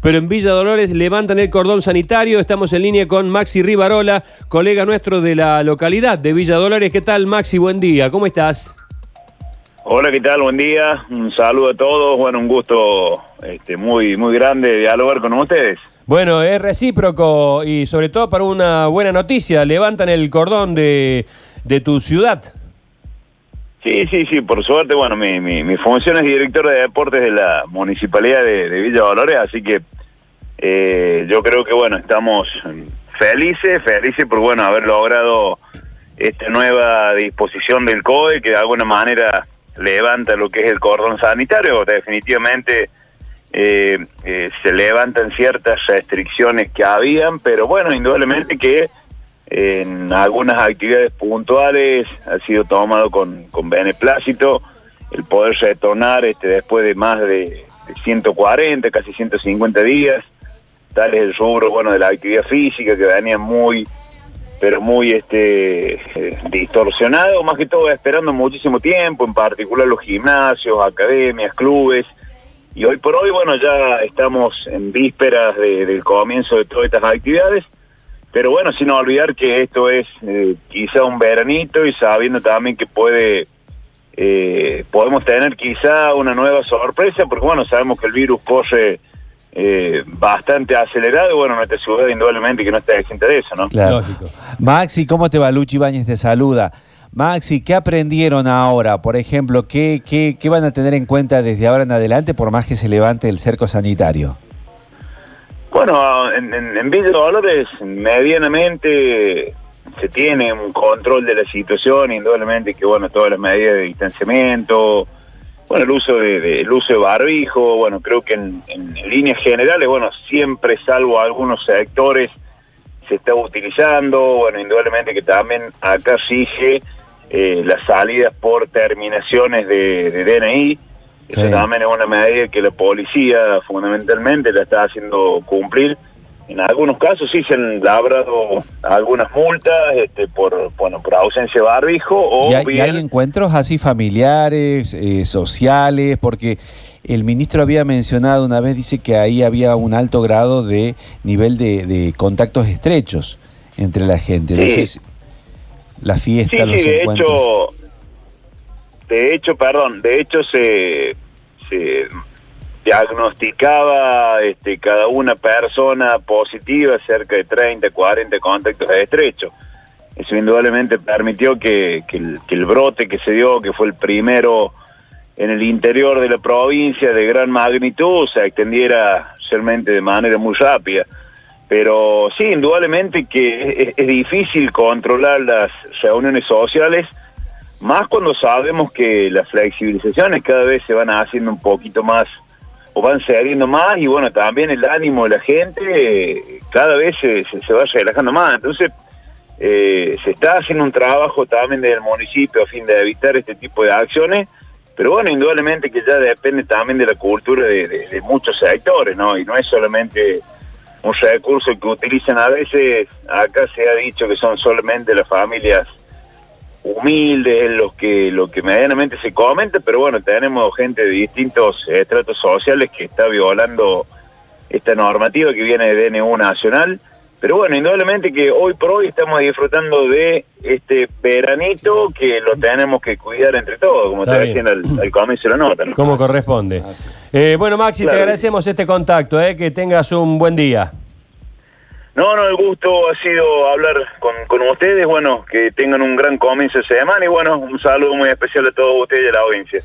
pero en Villa Dolores levantan el cordón sanitario. Estamos en línea con Maxi Rivarola, colega nuestro de la localidad de Villa Dolores. ¿Qué tal, Maxi? Buen día, ¿cómo estás? Hola, ¿qué tal? Buen día. Un saludo a todos. Bueno, un gusto este, muy, muy grande dialogar con ustedes. Bueno, es recíproco y sobre todo para una buena noticia. Levantan el cordón de, de tu ciudad. Sí, sí, sí, por suerte, bueno, mi, mi, función es director de deportes de la Municipalidad de, Villa Dolores, así que eh, yo creo que, bueno, estamos felices, felices por, bueno, haber logrado esta nueva disposición del COE, que de alguna manera levanta lo que es el cordón sanitario, definitivamente eh, eh, se levantan ciertas restricciones que habían, pero bueno, indudablemente que en algunas actividades puntuales ha sido tomado con, con beneplácito el poder retornar este, después de más de, 140, casi 150 días, tal es el rubro bueno, de la actividad física que venía muy, pero muy este, eh, distorsionado, más que todo esperando muchísimo tiempo, en particular los gimnasios, academias, clubes, y hoy por hoy, bueno, ya estamos en vísperas del comienzo de todas estas actividades, pero bueno, sin olvidar que esto es eh, quizá un veranito y sabiendo también que puede, eh, podemos tener quizá una nueva sorpresa, porque bueno, sabemos que el virus corre eh, bastante acelerado y bueno, nuestra ciudad indudablemente que no está exenta de eso, ¿no? Claro. Maxi, ¿cómo te va? Luchi Ibáñez te saluda. Maxi, ¿qué aprendieron ahora? Por ejemplo, ¿qué, qué, qué van a tener en cuenta desde ahora en adelante por más que se levante el cerco sanitario? Bueno, en, en, Villa Dolores medianamente se tiene un control de la situación, indudablemente que bueno, todas las medidas de distanciamiento, bueno, el uso de, el uso de barbijo, bueno, creo que en, líneas generales, bueno, siempre salvo algunos sectores se está utilizando, bueno, indudablemente que también acá sigue eh, las salidas por terminaciones de, de DNI, eso también es una medida que la policía fundamentalmente la está haciendo cumplir. En algunos casos sí se han labrado algunas multas este, por bueno por ausencia de barbijo o ¿Y hay, encuentros así familiares, eh, sociales, porque el ministro había mencionado una vez, dice que ahí había un alto grado de nivel de, contactos estrechos entre la gente. Entonces, la fiesta, los de Hecho, de hecho, perdón, de hecho se, diagnosticaba este, cada una persona positiva cerca de 30, 40 contactos estrechos. Eso indudablemente permitió que, el, brote que se dio, que fue el primero en el interior de la provincia de gran magnitud, se extendiera realmente de manera muy rápida. Pero sí, indudablemente que es difícil controlar las reuniones sociales más cuando sabemos que las flexibilizaciones cada vez se van haciendo un poquito más o van cediendo más y bueno, también el ánimo de la gente eh, cada vez se, va relajando más. Entonces, eh, se está haciendo un trabajo también del municipio a fin de evitar este tipo de acciones, pero bueno, indudablemente que ya depende también de la cultura de, de muchos sectores, ¿no? Y no es solamente un recurso que utilizan a veces, acá se ha dicho que son solamente las familias humildes, lo que, lo que medianamente se comenta, pero bueno, tenemos gente de distintos estratos sociales que está violando esta normativa que viene de DNU nacional. Pero bueno, indudablemente que hoy por hoy estamos disfrutando de este veranito que lo tenemos que cuidar entre todos, como te decía al, al, comienzo de la nota. Como corresponde. Eh, bueno, Maxi, te agradecemos este contacto, eh, que tengas un buen día. No, no, el gusto ha sido hablar con, ustedes, bueno, que tengan un gran comienzo de semana y bueno, un saludo muy especial a todos ustedes y a la audiencia.